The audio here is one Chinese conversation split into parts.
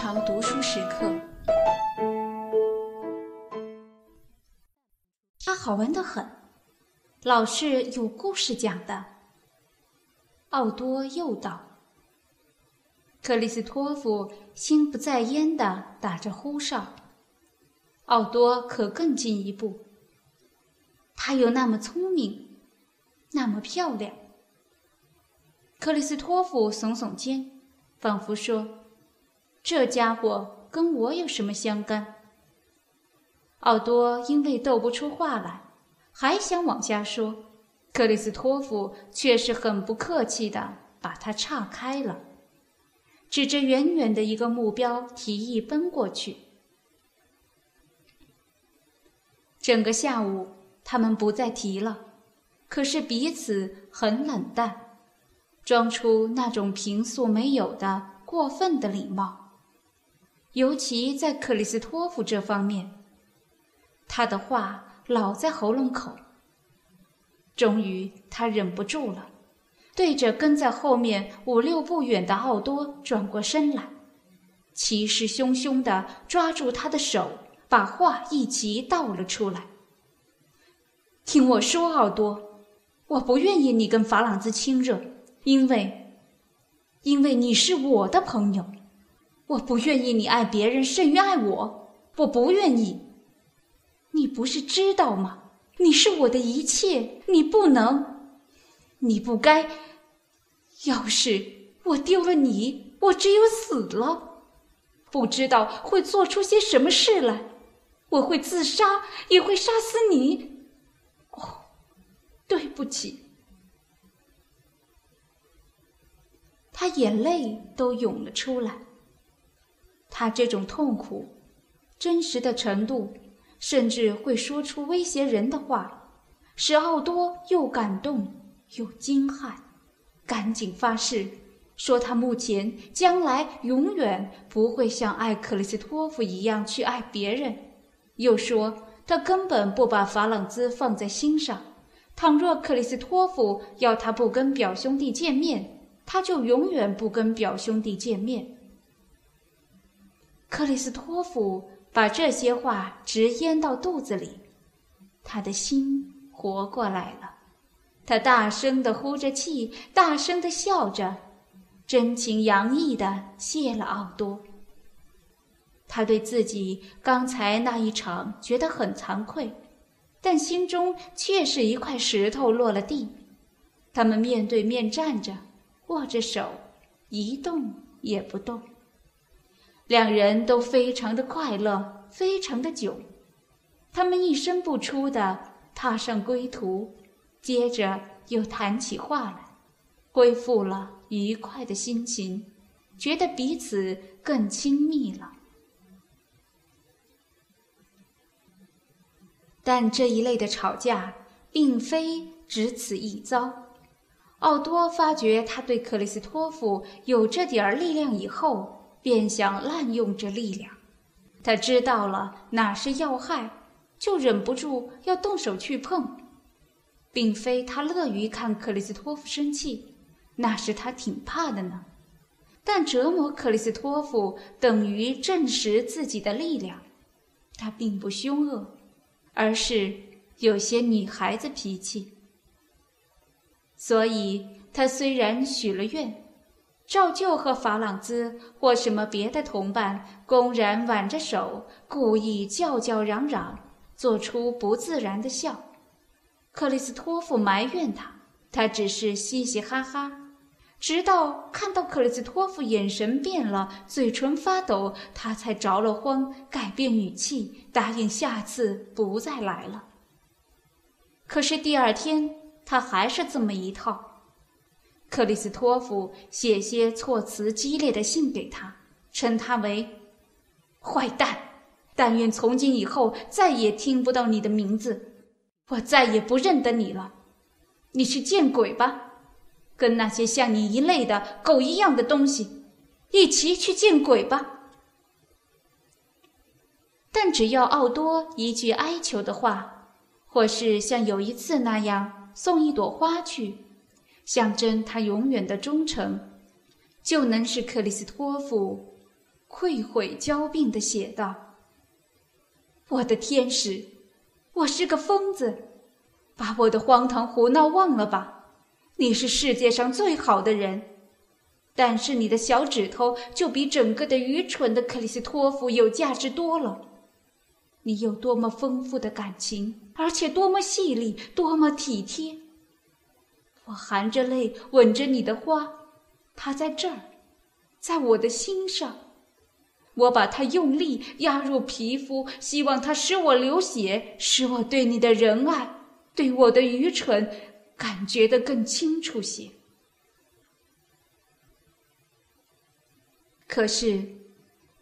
常读书时刻。它好玩的很，老是有故事讲的。奥多又道：“克里斯托夫心不在焉的打着呼哨。奥多可更进一步，他又那么聪明，那么漂亮。”克里斯托夫耸耸肩，仿佛说：“这家伙跟我有什么相干？”奥多因为斗不出话来，还想往下说。克里斯托夫却是很不客气的把他岔开了，指着远远的一个目标，提议奔过去。整个下午，他们不再提了，可是彼此很冷淡，装出那种平素没有的过分的礼貌，尤其在克里斯托夫这方面，他的话老在喉咙口。终于，他忍不住了，对着跟在后面五六步远的奥多转过身来，气势汹汹地抓住他的手，把话一齐倒了出来。听我说，奥多，我不愿意你跟法朗兹亲热，因为，因为你是我的朋友，我不愿意你爱别人胜于爱我，我不愿意。你不是知道吗？你是我的一切，你不能，你不该。要是我丢了你，我只有死了，不知道会做出些什么事来。我会自杀，也会杀死你。哦，对不起。他眼泪都涌了出来。他这种痛苦，真实的程度。甚至会说出威胁人的话，使奥多又感动又惊骇，赶紧发誓说他目前、将来永远不会像爱克里斯托夫一样去爱别人，又说他根本不把法朗兹放在心上。倘若克里斯托夫要他不跟表兄弟见面，他就永远不跟表兄弟见面。克里斯托夫。把这些话直咽到肚子里，他的心活过来了。他大声地呼着气，大声地笑着，真情洋溢地谢了奥多。他对自己刚才那一场觉得很惭愧，但心中却是一块石头落了地。他们面对面站着，握着手，一动也不动。两人都非常的快乐，非常的久。他们一声不出的踏上归途，接着又谈起话来，恢复了愉快的心情，觉得彼此更亲密了。但这一类的吵架并非只此一遭。奥多发觉他对克里斯托夫有这点儿力量以后。便想滥用这力量，他知道了哪是要害，就忍不住要动手去碰。并非他乐于看克里斯托夫生气，那是他挺怕的呢。但折磨克里斯托夫等于证实自己的力量。他并不凶恶，而是有些女孩子脾气。所以他虽然许了愿。照旧和法朗兹或什么别的同伴公然挽着手，故意叫叫嚷嚷，做出不自然的笑。克里斯托夫埋怨他，他只是嘻嘻哈哈，直到看到克里斯托夫眼神变了，嘴唇发抖，他才着了慌，改变语气，答应下次不再来了。可是第二天，他还是这么一套。克里斯托夫写些措辞激烈的信给他，称他为“坏蛋”，但愿从今以后再也听不到你的名字，我再也不认得你了。你去见鬼吧，跟那些像你一类的狗一样的东西一起去见鬼吧。但只要奥多一句哀求的话，或是像有一次那样送一朵花去。象征他永远的忠诚，就能使克里斯托夫愧悔交鬓地写道：“我的天使，我是个疯子，把我的荒唐胡闹忘了吧。你是世界上最好的人，但是你的小指头就比整个的愚蠢的克里斯托夫有价值多了。你有多么丰富的感情，而且多么细腻，多么体贴。我含着泪吻着你的花，它在这儿。”在我的心上，我把它用力压入皮肤，希望它使我流血，使我对你的仁爱，对我的愚蠢，感觉得更清楚些。可是，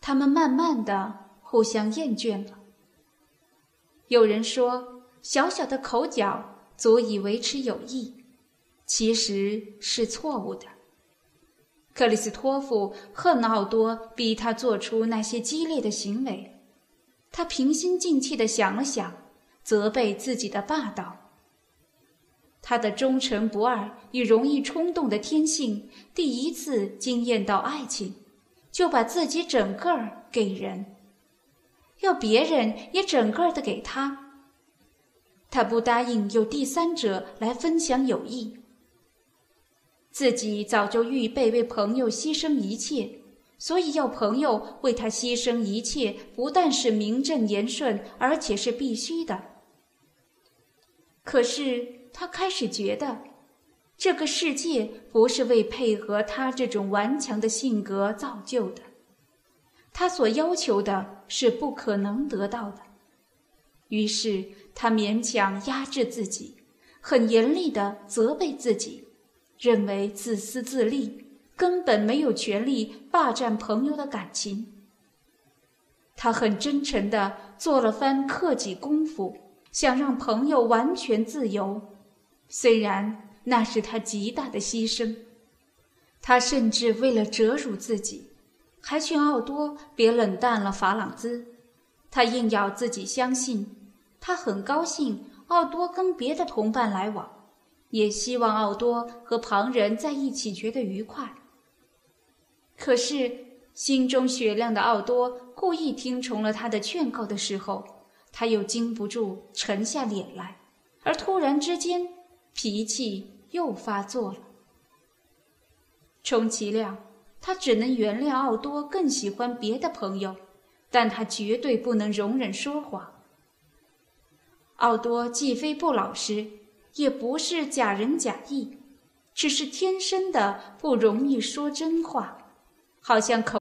他们慢慢的互相厌倦了。有人说，小小的口角足以维持友谊，其实是错误的。克里斯托夫恨奥多逼他做出那些激烈的行为，他平心静气地想了想，责备自己的霸道。他的忠诚不二与容易冲动的天性，第一次惊艳到爱情，就把自己整个儿给人，要别人也整个儿的给他。他不答应有第三者来分享友谊。自己早就预备为朋友牺牲一切，所以要朋友为他牺牲一切，不但是名正言顺，而且是必须的。可是他开始觉得，这个世界不是为配合他这种顽强的性格造就的，他所要求的是不可能得到的。于是他勉强压制自己，很严厉的责备自己。认为自私自利，根本没有权利霸占朋友的感情。他很真诚地做了番克己功夫，想让朋友完全自由，虽然那是他极大的牺牲。他甚至为了折辱自己，还劝奥多别冷淡了法朗兹。他硬要自己相信，他很高兴奥多跟别的同伴来往。也希望奥多和旁人在一起觉得愉快。可是心中雪亮的奥多故意听从了他的劝告的时候，他又禁不住沉下脸来，而突然之间脾气又发作了。充其量，他只能原谅奥多更喜欢别的朋友，但他绝对不能容忍说谎。奥多既非不老实。也不是假仁假义，只是天生的不容易说真话，好像口。